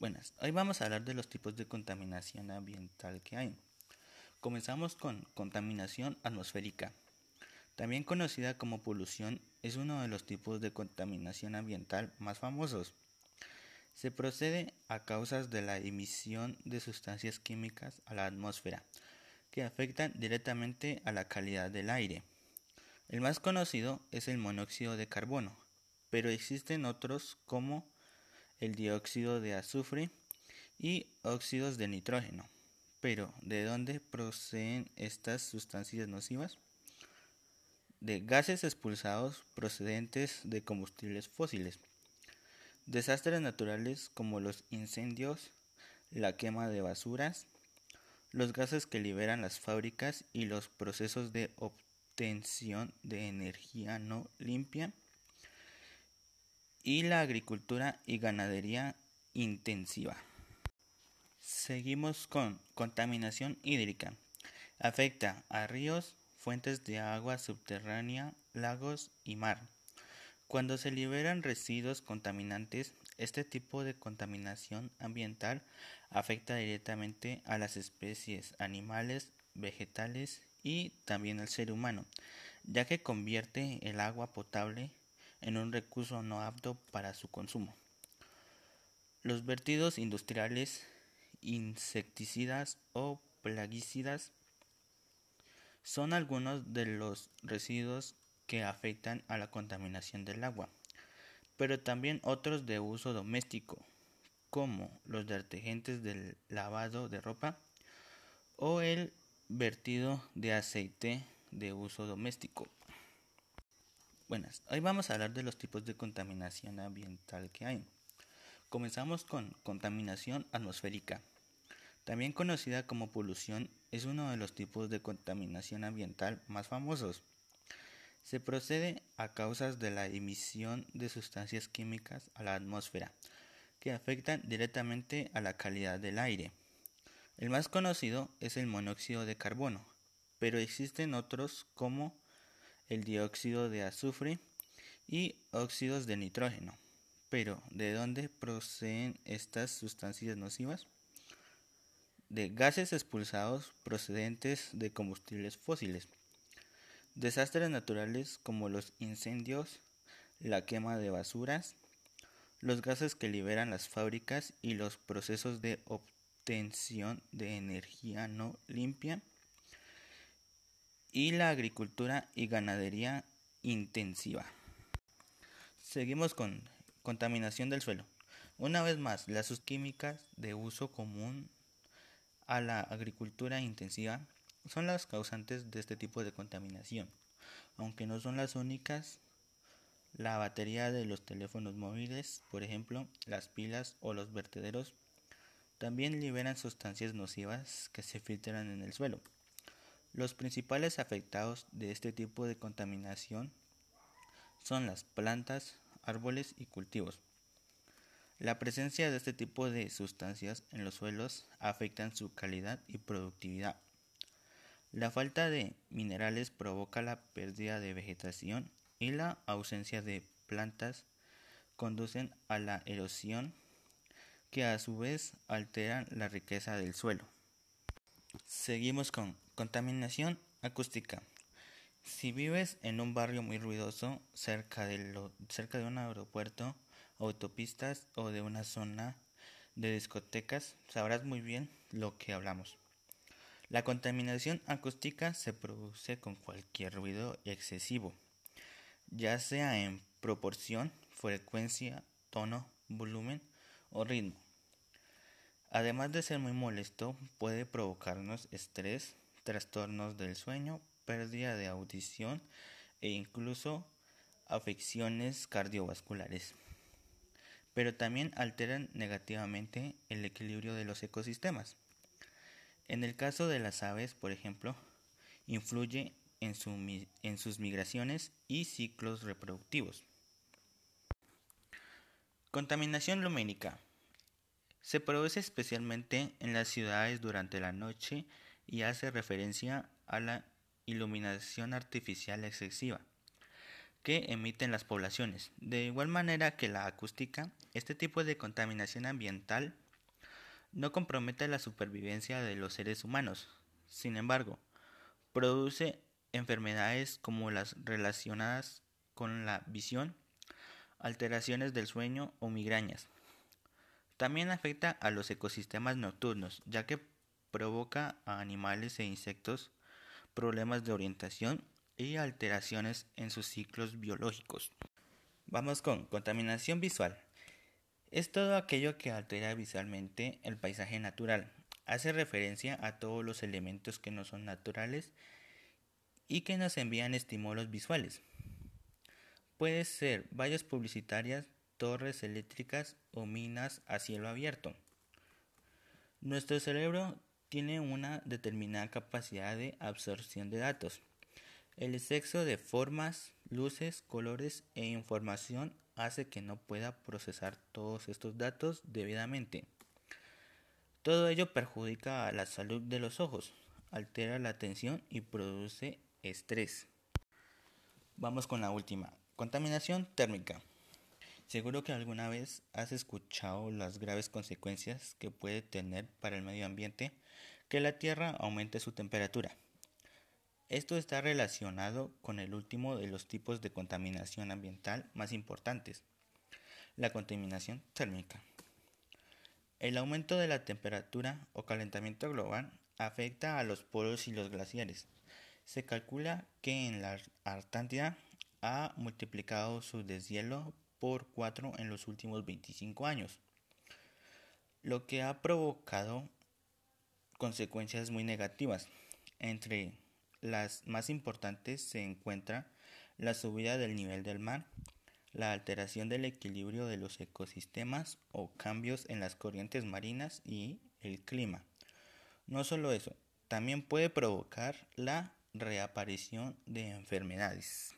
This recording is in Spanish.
Buenas, hoy vamos a hablar de los tipos de contaminación ambiental que hay. Comenzamos con contaminación atmosférica. También conocida como polución, es uno de los tipos de contaminación ambiental más famosos. Se procede a causas de la emisión de sustancias químicas a la atmósfera, que afectan directamente a la calidad del aire. El más conocido es el monóxido de carbono, pero existen otros como el dióxido de azufre y óxidos de nitrógeno. Pero, ¿de dónde proceden estas sustancias nocivas? De gases expulsados procedentes de combustibles fósiles. Desastres naturales como los incendios, la quema de basuras, los gases que liberan las fábricas y los procesos de obtención de energía no limpia y la agricultura y ganadería intensiva. Seguimos con contaminación hídrica. Afecta a ríos, fuentes de agua subterránea, lagos y mar. Cuando se liberan residuos contaminantes, este tipo de contaminación ambiental afecta directamente a las especies animales, vegetales y también al ser humano, ya que convierte el agua potable en un recurso no apto para su consumo. Los vertidos industriales, insecticidas o plaguicidas son algunos de los residuos que afectan a la contaminación del agua, pero también otros de uso doméstico, como los detergentes del lavado de ropa o el vertido de aceite de uso doméstico. Buenas, hoy vamos a hablar de los tipos de contaminación ambiental que hay. Comenzamos con contaminación atmosférica. También conocida como polución, es uno de los tipos de contaminación ambiental más famosos. Se procede a causas de la emisión de sustancias químicas a la atmósfera, que afectan directamente a la calidad del aire. El más conocido es el monóxido de carbono, pero existen otros como el dióxido de azufre y óxidos de nitrógeno. Pero, ¿de dónde proceden estas sustancias nocivas? De gases expulsados procedentes de combustibles fósiles. Desastres naturales como los incendios, la quema de basuras, los gases que liberan las fábricas y los procesos de obtención de energía no limpia y la agricultura y ganadería intensiva. Seguimos con contaminación del suelo. Una vez más, las químicas de uso común a la agricultura intensiva son las causantes de este tipo de contaminación. Aunque no son las únicas, la batería de los teléfonos móviles, por ejemplo, las pilas o los vertederos, también liberan sustancias nocivas que se filtran en el suelo. Los principales afectados de este tipo de contaminación son las plantas, árboles y cultivos. La presencia de este tipo de sustancias en los suelos afecta su calidad y productividad. La falta de minerales provoca la pérdida de vegetación y la ausencia de plantas conducen a la erosión que a su vez alteran la riqueza del suelo. Seguimos con contaminación acústica. Si vives en un barrio muy ruidoso, cerca de, un aeropuerto, autopistas o de una zona de discotecas, sabrás muy bien lo que hablamos. La contaminación acústica se produce con cualquier ruido excesivo, ya sea en proporción, frecuencia, tono, volumen o ritmo. Además de ser muy molesto, puede provocarnos estrés, trastornos del sueño, pérdida de audición e incluso afecciones cardiovasculares. Pero también alteran negativamente el equilibrio de los ecosistemas. En el caso de las aves, por ejemplo, influye en, en sus migraciones y ciclos reproductivos. Contaminación lumínica. Se produce especialmente en las ciudades durante la noche y hace referencia a la iluminación artificial excesiva que emiten las poblaciones. De igual manera que la acústica, este tipo de contaminación ambiental no compromete la supervivencia de los seres humanos. Sin embargo, produce enfermedades como las relacionadas con la visión, alteraciones del sueño o migrañas. También afecta a los ecosistemas nocturnos, ya que provoca a animales e insectos problemas de orientación y alteraciones en sus ciclos biológicos. Vamos con contaminación visual. Es todo aquello que altera visualmente el paisaje natural. Hace referencia a todos los elementos que no son naturales y que nos envían estímulos visuales. Puede ser vallas publicitarias, torres eléctricas o minas a cielo abierto. Nuestro cerebro tiene una determinada capacidad de absorción de datos. El exceso de formas, luces, colores e información hace que no pueda procesar todos estos datos debidamente. Todo ello perjudica a la salud de los ojos, altera la atención y produce estrés. Vamos con la última, contaminación térmica. Seguro que alguna vez has escuchado las graves consecuencias que puede tener para el medio ambiente que la Tierra aumente su temperatura. Esto está relacionado con el último de los tipos de contaminación ambiental más importantes, la contaminación térmica. El aumento de la temperatura o calentamiento global afecta a los polos y los glaciares. Se calcula que en la Artántida ha multiplicado su deshielo por 4 en los últimos 25 años, lo que ha provocado consecuencias muy negativas. Entre las más importantes se encuentra la subida del nivel del mar, la alteración del equilibrio de los ecosistemas o cambios en las corrientes marinas y el clima. No solo eso, también puede provocar la reaparición de enfermedades.